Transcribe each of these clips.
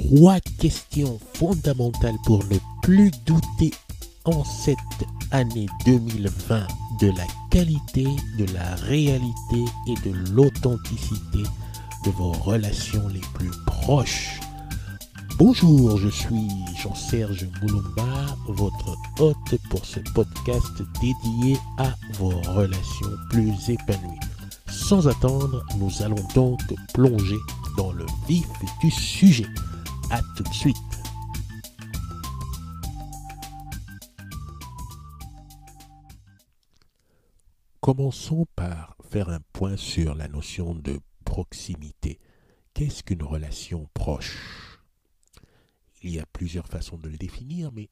trois questions fondamentales pour ne plus douter en cette année 2020 de la qualité, de la réalité et de l'authenticité de vos relations les plus proches. Bonjour, je suis Jean-Serge Moulumba, votre hôte pour ce podcast dédié à vos relations plus épanouies. Sans attendre, nous allons donc plonger dans le vif du sujet. À tout de suite. Commençons par faire un point sur la notion de proximité. Qu'est-ce qu'une relation proche? Il y a plusieurs façons de le définir, mais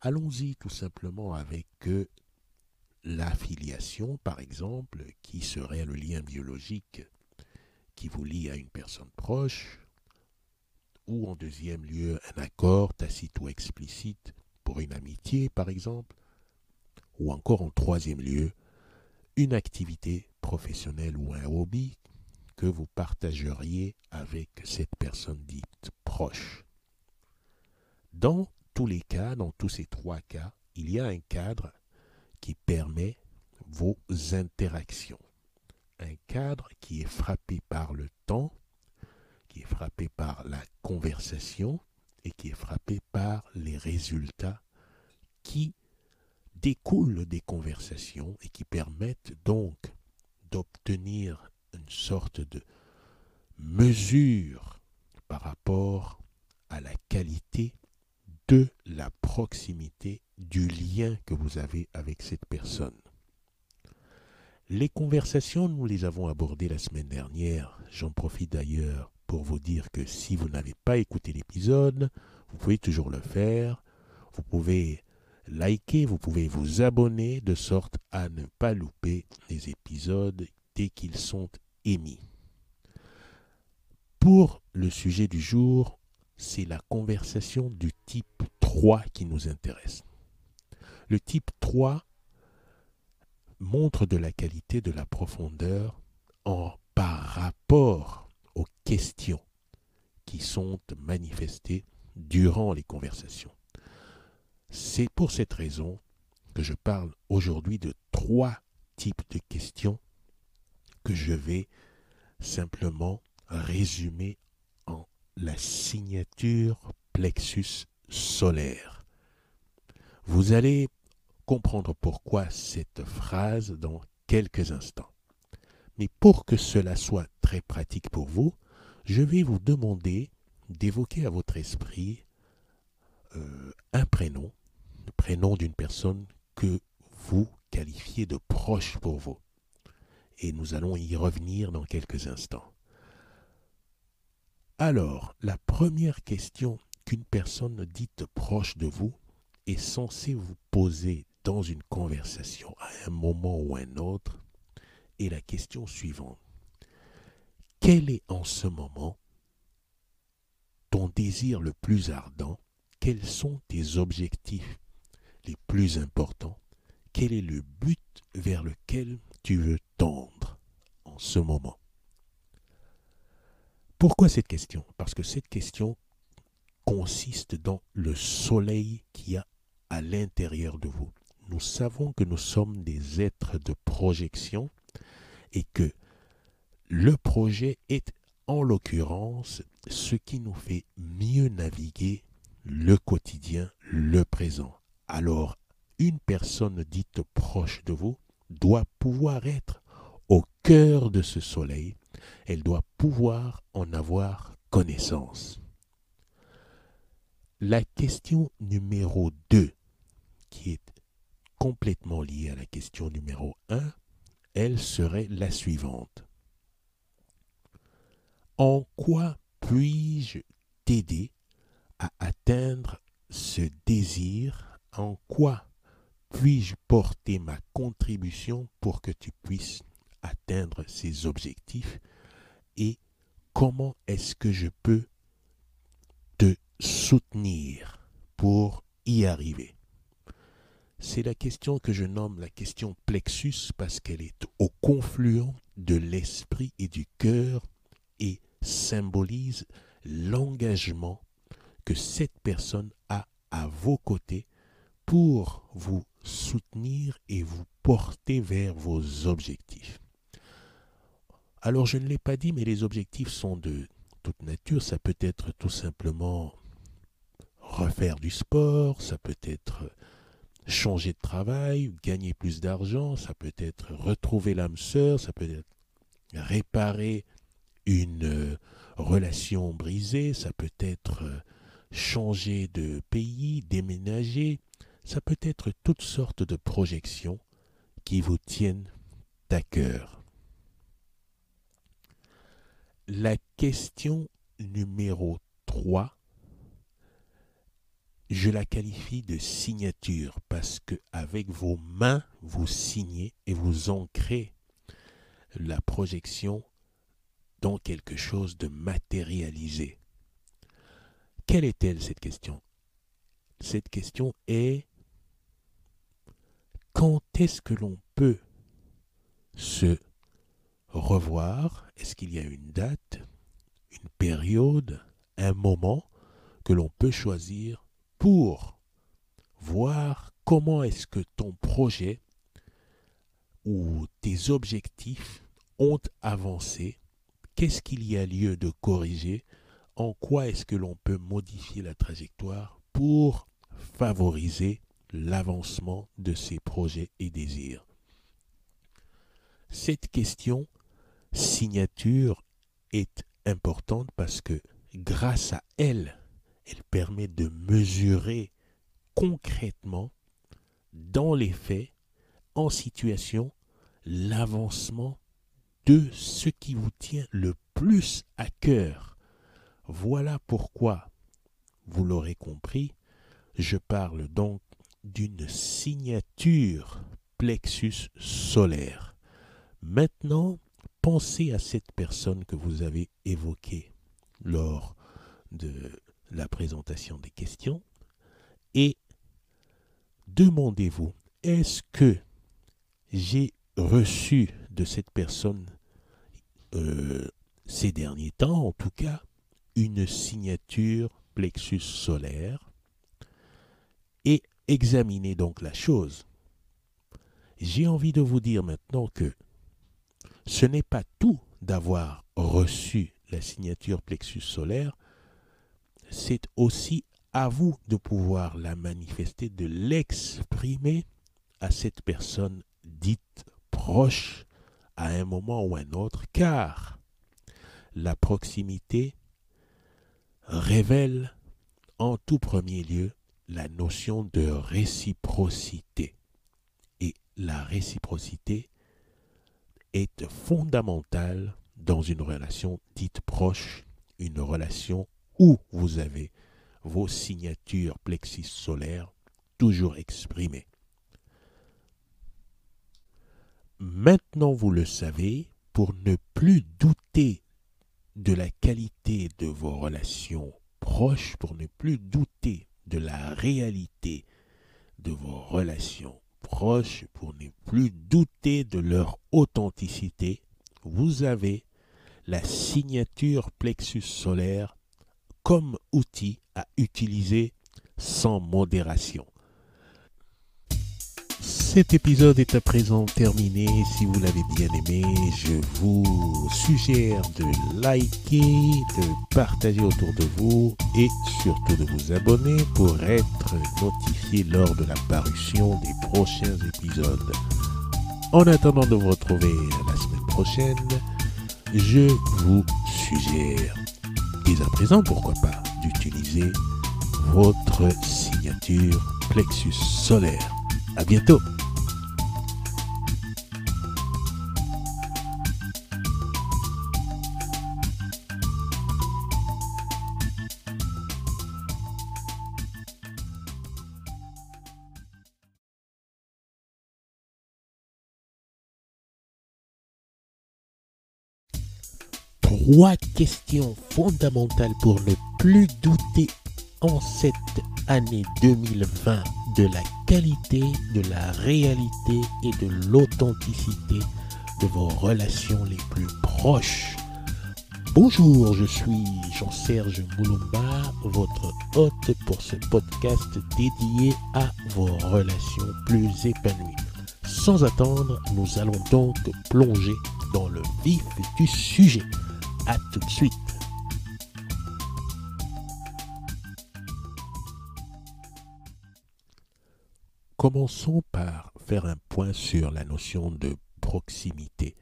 allons-y tout simplement avec euh, l'affiliation, par exemple, qui serait le lien biologique qui vous lie à une personne proche, ou en deuxième lieu un accord tacite ou explicite pour une amitié, par exemple, ou encore en troisième lieu une activité professionnelle ou un hobby que vous partageriez avec cette personne dite proche. Dans tous les cas, dans tous ces trois cas, il y a un cadre qui permet vos interactions. Un cadre qui est frappé par le temps, qui est frappé par la conversation et qui est frappé par les résultats qui découlent des conversations et qui permettent donc d'obtenir une sorte de mesure par rapport à la qualité de la proximité du lien que vous avez avec cette personne. Les conversations, nous les avons abordées la semaine dernière. J'en profite d'ailleurs pour vous dire que si vous n'avez pas écouté l'épisode, vous pouvez toujours le faire. Vous pouvez liker, vous pouvez vous abonner de sorte à ne pas louper les épisodes dès qu'ils sont émis. Pour le sujet du jour, c'est la conversation du type 3 qui nous intéresse. Le type 3 montre de la qualité, de la profondeur en, par rapport aux questions qui sont manifestées durant les conversations. C'est pour cette raison que je parle aujourd'hui de trois types de questions que je vais simplement résumer en la signature plexus solaire. Vous allez comprendre pourquoi cette phrase dans quelques instants. Mais pour que cela soit pratique pour vous, je vais vous demander d'évoquer à votre esprit euh, un prénom, le prénom d'une personne que vous qualifiez de proche pour vous. Et nous allons y revenir dans quelques instants. Alors, la première question qu'une personne dite proche de vous est censée vous poser dans une conversation à un moment ou un autre est la question suivante. Quel est en ce moment ton désir le plus ardent? Quels sont tes objectifs les plus importants? Quel est le but vers lequel tu veux tendre en ce moment? Pourquoi cette question? Parce que cette question consiste dans le soleil qui a à l'intérieur de vous. Nous savons que nous sommes des êtres de projection et que le projet est en l'occurrence ce qui nous fait mieux naviguer le quotidien, le présent. Alors, une personne dite proche de vous doit pouvoir être au cœur de ce soleil, elle doit pouvoir en avoir connaissance. La question numéro 2, qui est complètement liée à la question numéro 1, elle serait la suivante. En quoi puis-je t'aider à atteindre ce désir? En quoi puis-je porter ma contribution pour que tu puisses atteindre ces objectifs? Et comment est-ce que je peux te soutenir pour y arriver? C'est la question que je nomme la question plexus parce qu'elle est au confluent de l'esprit et du cœur symbolise l'engagement que cette personne a à vos côtés pour vous soutenir et vous porter vers vos objectifs. Alors je ne l'ai pas dit, mais les objectifs sont de toute nature. Ça peut être tout simplement refaire du sport, ça peut être changer de travail, gagner plus d'argent, ça peut être retrouver l'âme sœur, ça peut être réparer une euh, relation brisée, ça peut être euh, changer de pays, déménager, ça peut être toutes sortes de projections qui vous tiennent à cœur. La question numéro 3 je la qualifie de signature parce que avec vos mains, vous signez et vous ancrez la projection dans quelque chose de matérialisé. Quelle est-elle cette question? Cette question est quand est-ce que l'on peut se revoir? Est-ce qu'il y a une date, une période, un moment que l'on peut choisir pour voir comment est-ce que ton projet ou tes objectifs ont avancé, qu'est-ce qu'il y a lieu de corriger, en quoi est-ce que l'on peut modifier la trajectoire pour favoriser l'avancement de ces projets et désirs. Cette question signature est importante parce que grâce à elle, elle permet de mesurer concrètement, dans les faits, en situation, l'avancement de ce qui vous tient le plus à cœur. Voilà pourquoi, vous l'aurez compris, je parle donc d'une signature plexus solaire. Maintenant, pensez à cette personne que vous avez évoquée lors de la présentation des questions et demandez-vous, est-ce que j'ai reçu de cette personne euh, ces derniers temps, en tout cas, une signature plexus solaire et examinez donc la chose. J'ai envie de vous dire maintenant que ce n'est pas tout d'avoir reçu la signature plexus solaire, c'est aussi à vous de pouvoir la manifester, de l'exprimer à cette personne dite proche à un moment ou un autre, car la proximité révèle en tout premier lieu la notion de réciprocité. Et la réciprocité est fondamentale dans une relation dite proche, une relation où vous avez vos signatures plexis solaires toujours exprimées. Maintenant, vous le savez, pour ne plus douter de la qualité de vos relations proches, pour ne plus douter de la réalité de vos relations proches, pour ne plus douter de leur authenticité, vous avez la signature plexus solaire comme outil à utiliser sans modération. Cet épisode est à présent terminé. Si vous l'avez bien aimé, je vous suggère de liker, de partager autour de vous et surtout de vous abonner pour être notifié lors de la parution des prochains épisodes. En attendant de vous retrouver la semaine prochaine, je vous suggère dès à présent, pourquoi pas, d'utiliser votre signature plexus solaire. À bientôt! Trois questions fondamentales pour ne plus douter en cette année 2020 de la qualité, de la réalité et de l'authenticité de vos relations les plus proches. Bonjour, je suis Jean-Serge Moulumba, votre hôte pour ce podcast dédié à vos relations plus épanouies. Sans attendre, nous allons donc plonger dans le vif du sujet. A tout de suite. Commençons par faire un point sur la notion de proximité.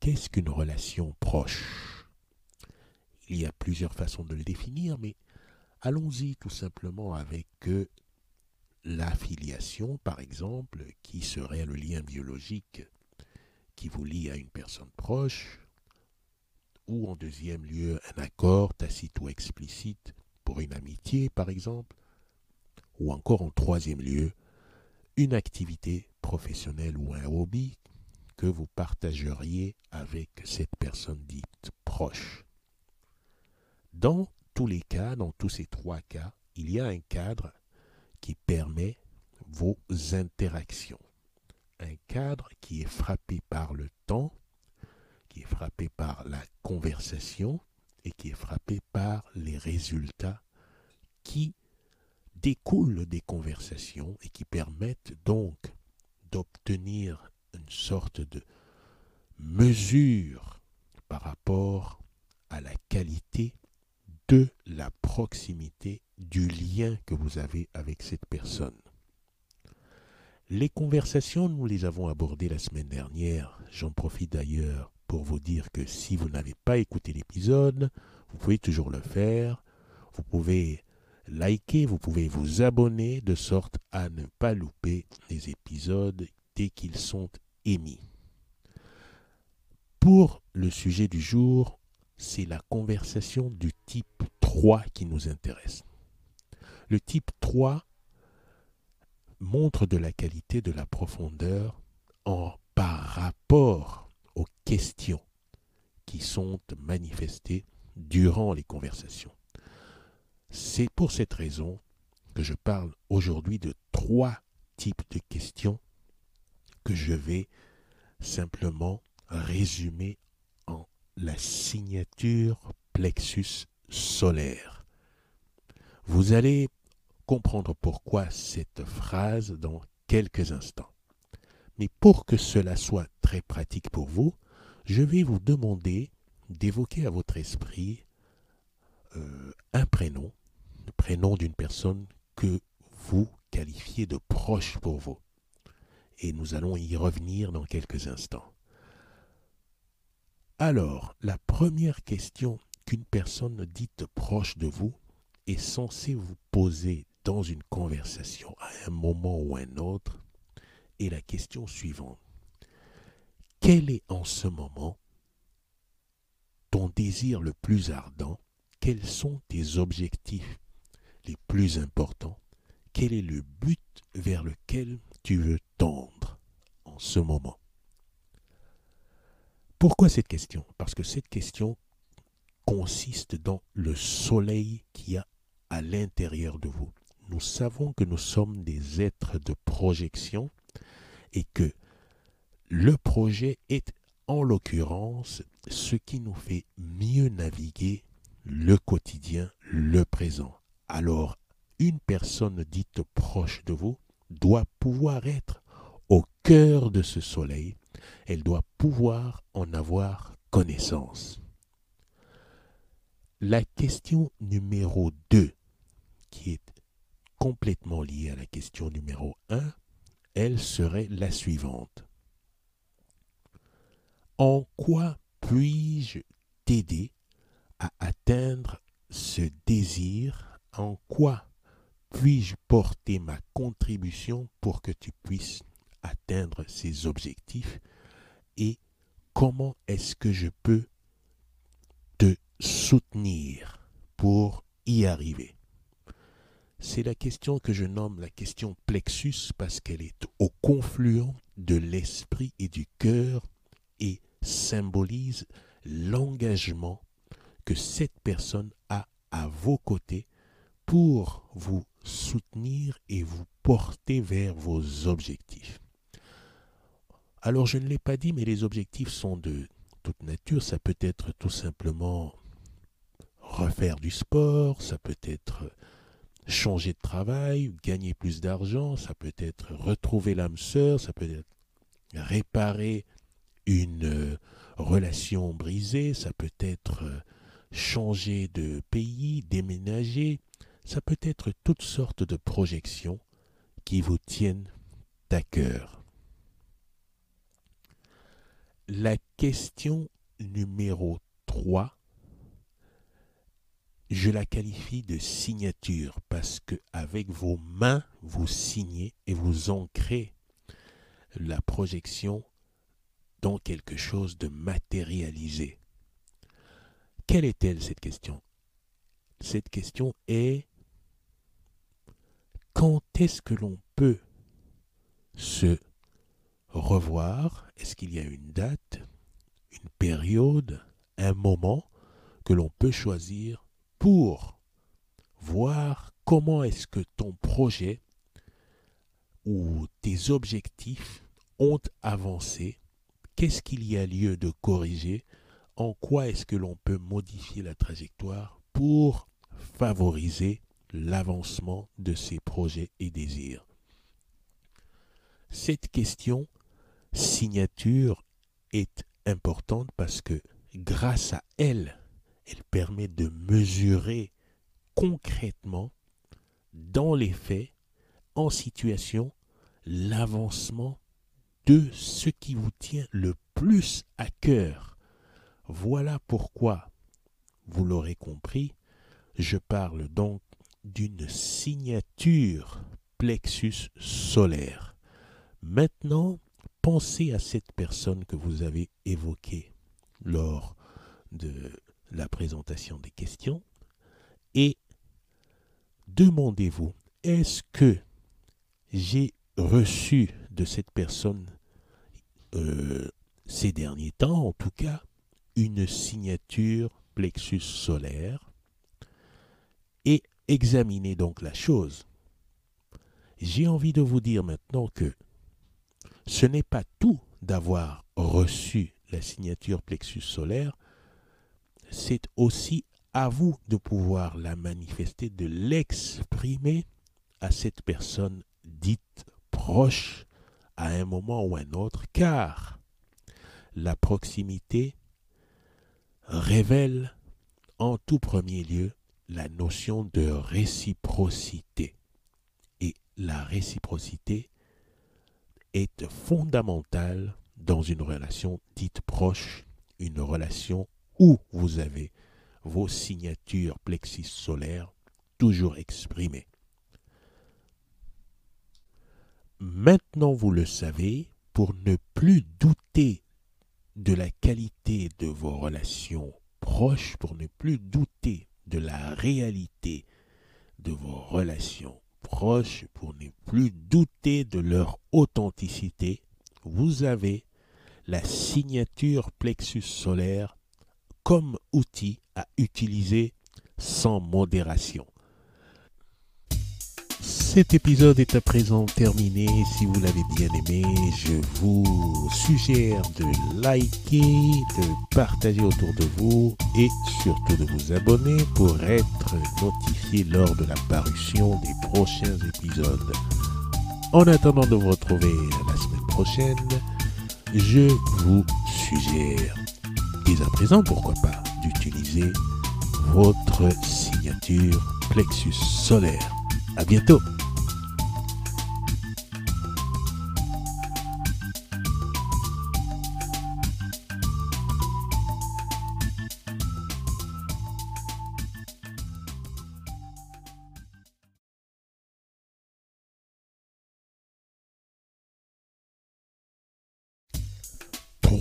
Qu'est-ce qu'une relation proche? Il y a plusieurs façons de le définir, mais allons-y tout simplement avec euh, l'affiliation, par exemple, qui serait le lien biologique qui vous lie à une personne proche, ou en deuxième lieu un accord tacite ou explicite pour une amitié, par exemple, ou encore en troisième lieu une activité professionnelle ou un hobby que vous partageriez avec cette personne dite proche. Dans tous les cas, dans tous ces trois cas, il y a un cadre qui permet vos interactions. Un cadre qui est frappé par le temps, qui est frappé par la conversation et qui est frappé par les résultats qui découlent des conversations et qui permettent donc d'obtenir une sorte de mesure par rapport à la qualité de la proximité, du lien que vous avez avec cette personne. Les conversations, nous les avons abordées la semaine dernière. J'en profite d'ailleurs pour vous dire que si vous n'avez pas écouté l'épisode, vous pouvez toujours le faire. Vous pouvez liker, vous pouvez vous abonner de sorte à ne pas louper les épisodes dès qu'ils sont émis. Pour le sujet du jour, c'est la conversation du type 3 qui nous intéresse. Le type 3 montre de la qualité, de la profondeur en, par rapport aux questions qui sont manifestées durant les conversations. C'est pour cette raison que je parle aujourd'hui de trois types de questions que je vais simplement résumer la signature plexus solaire. Vous allez comprendre pourquoi cette phrase dans quelques instants. Mais pour que cela soit très pratique pour vous, je vais vous demander d'évoquer à votre esprit euh, un prénom, le prénom d'une personne que vous qualifiez de proche pour vous. Et nous allons y revenir dans quelques instants. Alors, la première question qu'une personne dite proche de vous est censée vous poser dans une conversation à un moment ou un autre la question suivante. Quel est en ce moment ton désir le plus ardent? Quels sont tes objectifs les plus importants? Quel est le but vers lequel tu veux tendre en ce moment? Pourquoi cette question? Parce que cette question consiste dans le soleil qui a à l'intérieur de vous. Nous savons que nous sommes des êtres de projection et que le projet est en l'occurrence ce qui nous fait mieux naviguer le quotidien, le présent. Alors, une personne dite proche de vous doit pouvoir être au cœur de ce soleil elle doit pouvoir en avoir connaissance. La question numéro 2, qui est complètement liée à la question numéro 1, elle serait la suivante. En quoi puis-je t'aider à atteindre ce désir? En quoi puis-je porter ma contribution pour que tu puisses atteindre ces objectifs? Et comment est-ce que je peux te soutenir pour y arriver? C'est la question que je nomme la question plexus parce qu'elle est au confluent de l'esprit et du cœur et symbolise l'engagement que cette personne a à vos côtés pour vous soutenir et vous porter vers vos objectifs. Alors je ne l'ai pas dit, mais les objectifs sont de toute nature. Ça peut être tout simplement refaire du sport, ça peut être changer de travail, gagner plus d'argent, ça peut être retrouver l'âme sœur, ça peut être réparer une euh, relation brisée, ça peut être euh, changer de pays, déménager, ça peut être toutes sortes de projections qui vous tiennent à cœur. La question numéro 3, je la qualifie de signature parce que avec vos mains, vous signez et vous ancrez la projection dans quelque chose de matérialisé. Quelle est-elle cette question? Cette question est quand est-ce que l'on peut se revoir? Est-ce qu'il y a une date, une période, un moment que l'on peut choisir pour voir comment est-ce que ton projet ou tes objectifs ont avancé, qu'est-ce qu'il y a lieu de corriger, en quoi est-ce que l'on peut modifier la trajectoire pour favoriser l'avancement de ces projets et désirs. Cette question signature est importante parce que grâce à elle, elle permet de mesurer concrètement, dans les faits, en situation, l'avancement de ce qui vous tient le plus à cœur. Voilà pourquoi, vous l'aurez compris, je parle donc d'une signature plexus solaire. Maintenant, pensez à cette personne que vous avez évoquée lors de la présentation des questions et demandez-vous, est-ce que j'ai reçu de cette personne euh, ces derniers temps, en tout cas, une signature plexus solaire et examinez donc la chose. J'ai envie de vous dire maintenant que ce n'est pas tout d'avoir reçu la signature plexus solaire, c'est aussi à vous de pouvoir la manifester, de l'exprimer à cette personne dite proche à un moment ou un autre, car la proximité révèle en tout premier lieu la notion de réciprocité. Et la réciprocité est fondamentale dans une relation dite proche, une relation vous avez vos signatures plexis solaires toujours exprimées. Maintenant, vous le savez, pour ne plus douter de la qualité de vos relations proches, pour ne plus douter de la réalité de vos relations proches, pour ne plus douter de leur authenticité, vous avez la signature plexus solaire comme outil à utiliser sans modération. Cet épisode est à présent terminé. Si vous l'avez bien aimé, je vous suggère de liker, de partager autour de vous et surtout de vous abonner pour être notifié lors de la parution des prochains épisodes. En attendant de vous retrouver la semaine prochaine, je vous suggère, à présent pourquoi pas, d'utiliser votre signature plexus solaire. À bientôt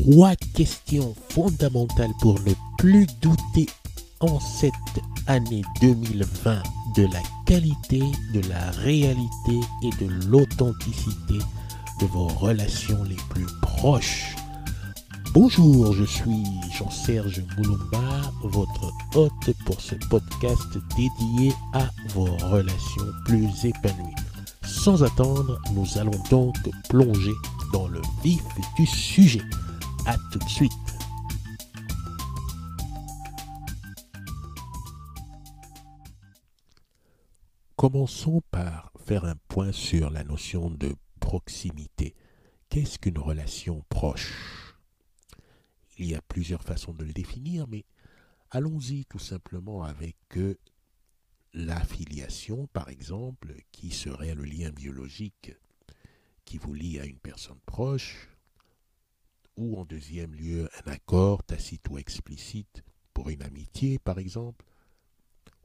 trois questions fondamentales pour ne plus douter en cette année 2020 de la qualité, de la réalité et de l'authenticité de vos relations les plus proches. Bonjour, je suis Jean-Serge Moulumba, votre hôte pour ce podcast dédié à vos relations plus épanouies. Sans attendre, nous allons donc plonger dans le vif du sujet. À tout de suite. Commençons par faire un point sur la notion de proximité. Qu'est-ce qu'une relation proche? Il y a plusieurs façons de le définir, mais allons-y tout simplement avec euh, l'affiliation, par exemple, qui serait le lien biologique qui vous lie à une personne proche, ou en deuxième lieu un accord tacite ou explicite pour une amitié, par exemple,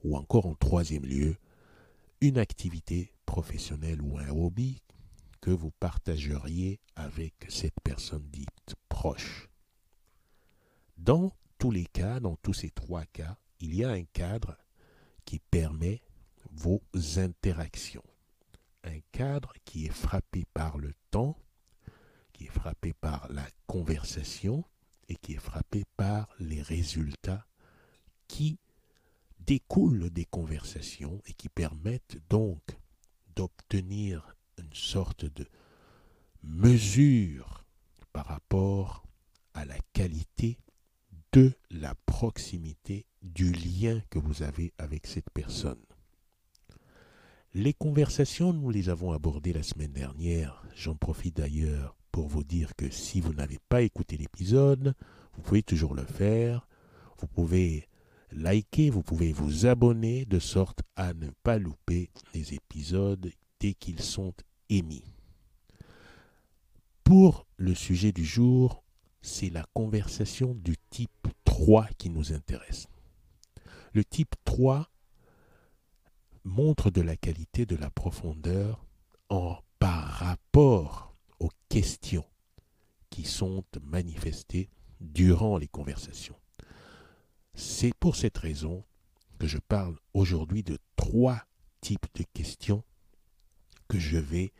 ou encore en troisième lieu une activité professionnelle ou un hobby que vous partageriez avec cette personne dite proche. Dans tous les cas, dans tous ces trois cas, il y a un cadre qui permet vos interactions. Un cadre qui est frappé par le temps, qui est frappé par la conversation et qui est frappé par les résultats qui découlent des conversations et qui permettent donc d'obtenir une sorte de mesure par rapport à la qualité de la proximité du lien que vous avez avec cette personne. Les conversations, nous les avons abordées la semaine dernière. J'en profite d'ailleurs pour vous dire que si vous n'avez pas écouté l'épisode, vous pouvez toujours le faire. Vous pouvez liker, vous pouvez vous abonner de sorte à ne pas louper les épisodes dès qu'ils sont émis. Pour le sujet du jour, c'est la conversation du type 3 qui nous intéresse. Le type 3 montre de la qualité, de la profondeur en par rapport aux questions qui sont manifestées durant les conversations. C'est pour cette raison que je parle aujourd'hui de trois types de questions que je vais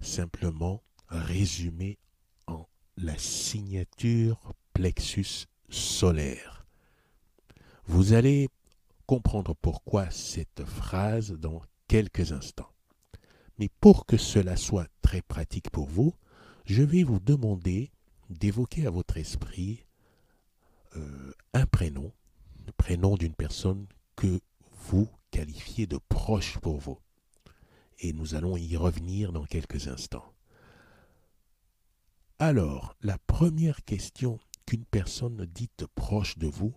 simplement résumer en la signature plexus solaire. Vous allez comprendre pourquoi cette phrase dans quelques instants. Mais pour que cela soit très pratique pour vous, je vais vous demander d'évoquer à votre esprit euh, un prénom, le prénom d'une personne que vous qualifiez de proche pour vous. Et nous allons y revenir dans quelques instants. Alors, la première question qu'une personne dite proche de vous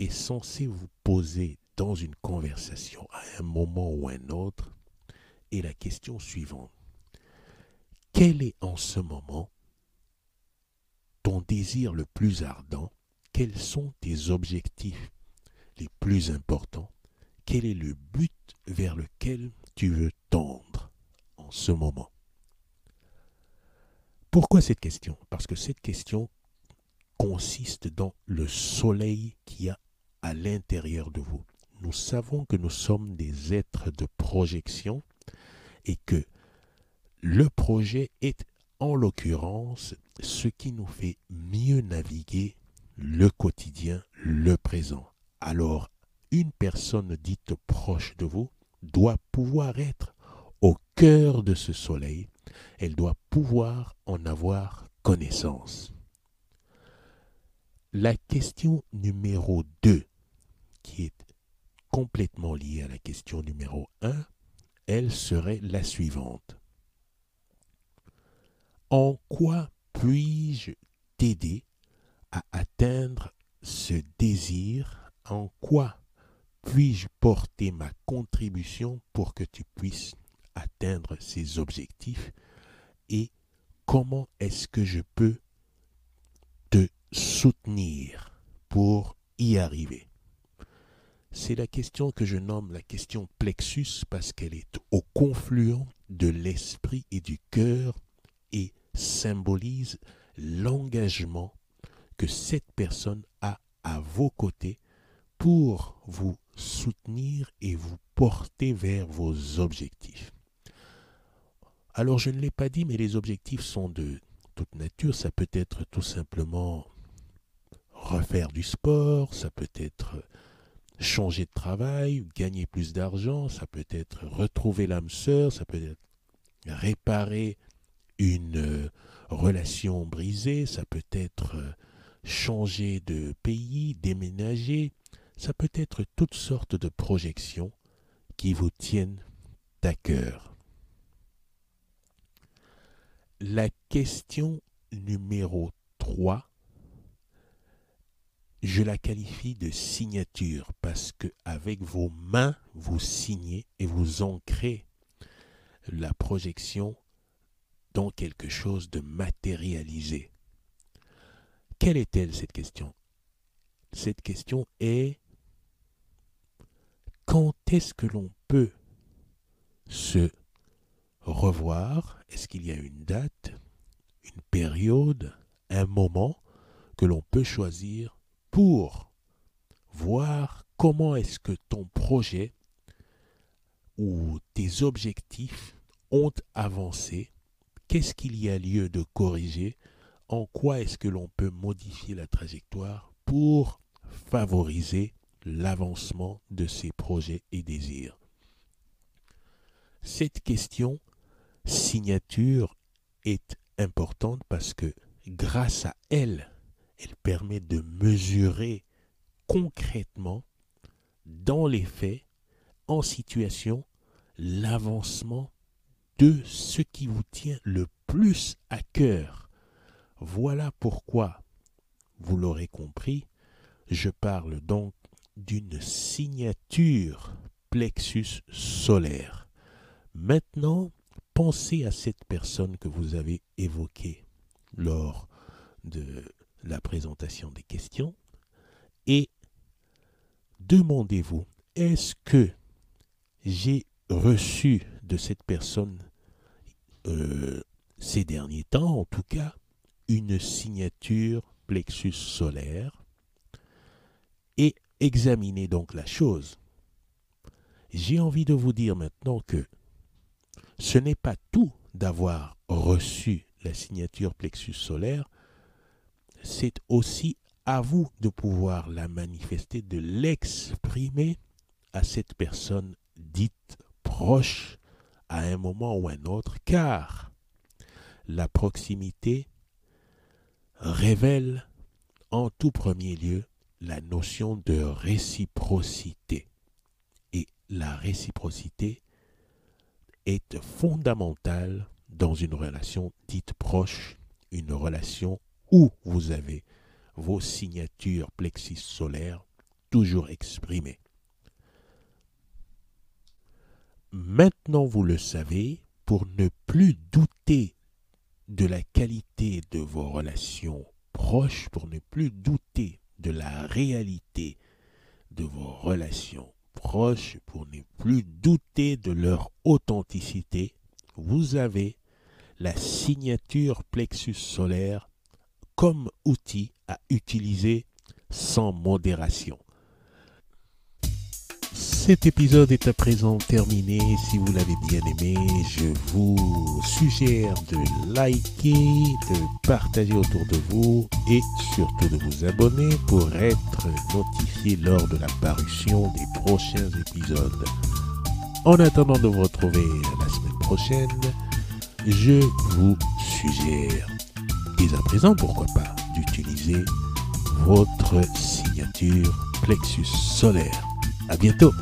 est censée vous poser dans une conversation à un moment ou un autre la question suivante. Quel est en ce moment ton désir le plus ardent? Quels sont tes objectifs les plus importants? Quel est le but vers lequel tu veux tendre en ce moment? Pourquoi cette question? Parce que cette question consiste dans le soleil qui a à l'intérieur de vous. Nous savons que nous sommes des êtres de projection et que le projet est en l'occurrence ce qui nous fait mieux naviguer le quotidien, le présent. Alors, une personne dite proche de vous doit pouvoir être au cœur de ce soleil, elle doit pouvoir en avoir connaissance. La question numéro 2, qui est complètement liée à la question numéro 1, elle serait la suivante. En quoi puis-je t'aider à atteindre ce désir? En quoi puis-je porter ma contribution pour que tu puisses atteindre ces objectifs? Et comment est-ce que je peux te soutenir pour y arriver? C'est la question que je nomme la question plexus parce qu'elle est au confluent de l'esprit et du cœur et symbolise l'engagement que cette personne a à vos côtés pour vous soutenir et vous porter vers vos objectifs. Alors je ne l'ai pas dit, mais les objectifs sont de toute nature. Ça peut être tout simplement refaire du sport, ça peut être changer de travail, gagner plus d'argent, ça peut être retrouver l'âme sœur, ça peut être réparer une euh, relation brisée, ça peut être euh, changer de pays, déménager, ça peut être toutes sortes de projections qui vous tiennent à cœur. La question numéro 3, je la qualifie de signature parce que avec vos mains, vous signez et vous ancrez la projection dans quelque chose de matérialisé. Quelle est-elle cette question? Cette question est quand est-ce que l'on peut se revoir? Est-ce qu'il y a une date, une période, un moment que l'on peut choisir pour voir comment est-ce que ton projet ou tes objectifs ont avancé Qu'est-ce qu'il y a lieu de corriger En quoi est-ce que l'on peut modifier la trajectoire pour favoriser l'avancement de ces projets et désirs. Cette question signature est importante parce que grâce à elle, elle permet de mesurer concrètement, dans les faits, en situation, l'avancement de ce qui vous tient le plus à cœur. Voilà pourquoi, vous l'aurez compris, je parle donc d'une signature plexus solaire. Maintenant, pensez à cette personne que vous avez évoquée lors de la présentation des questions et demandez-vous, est-ce que j'ai reçu de cette personne euh, ces derniers temps, en tout cas, une signature plexus solaire et examinez donc la chose. J'ai envie de vous dire maintenant que ce n'est pas tout d'avoir reçu la signature plexus solaire, c'est aussi à vous de pouvoir la manifester, de l'exprimer à cette personne dite proche à un moment ou un autre, car la proximité révèle en tout premier lieu la notion de réciprocité. Et la réciprocité est fondamentale dans une relation dite proche, une relation où vous avez vos signatures plexis solaires toujours exprimées. Maintenant, vous le savez, pour ne plus douter de la qualité de vos relations proches, pour ne plus douter de la réalité de vos relations proches, pour ne plus douter de leur authenticité, vous avez la signature plexus solaire comme outil à utiliser sans modération. Cet épisode est à présent terminé. Si vous l'avez bien aimé, je vous suggère de liker, de partager autour de vous et surtout de vous abonner pour être notifié lors de la parution des prochains épisodes. En attendant de vous retrouver la semaine prochaine, je vous suggère, dès à présent pourquoi pas, d'utiliser votre signature plexus solaire. À bientôt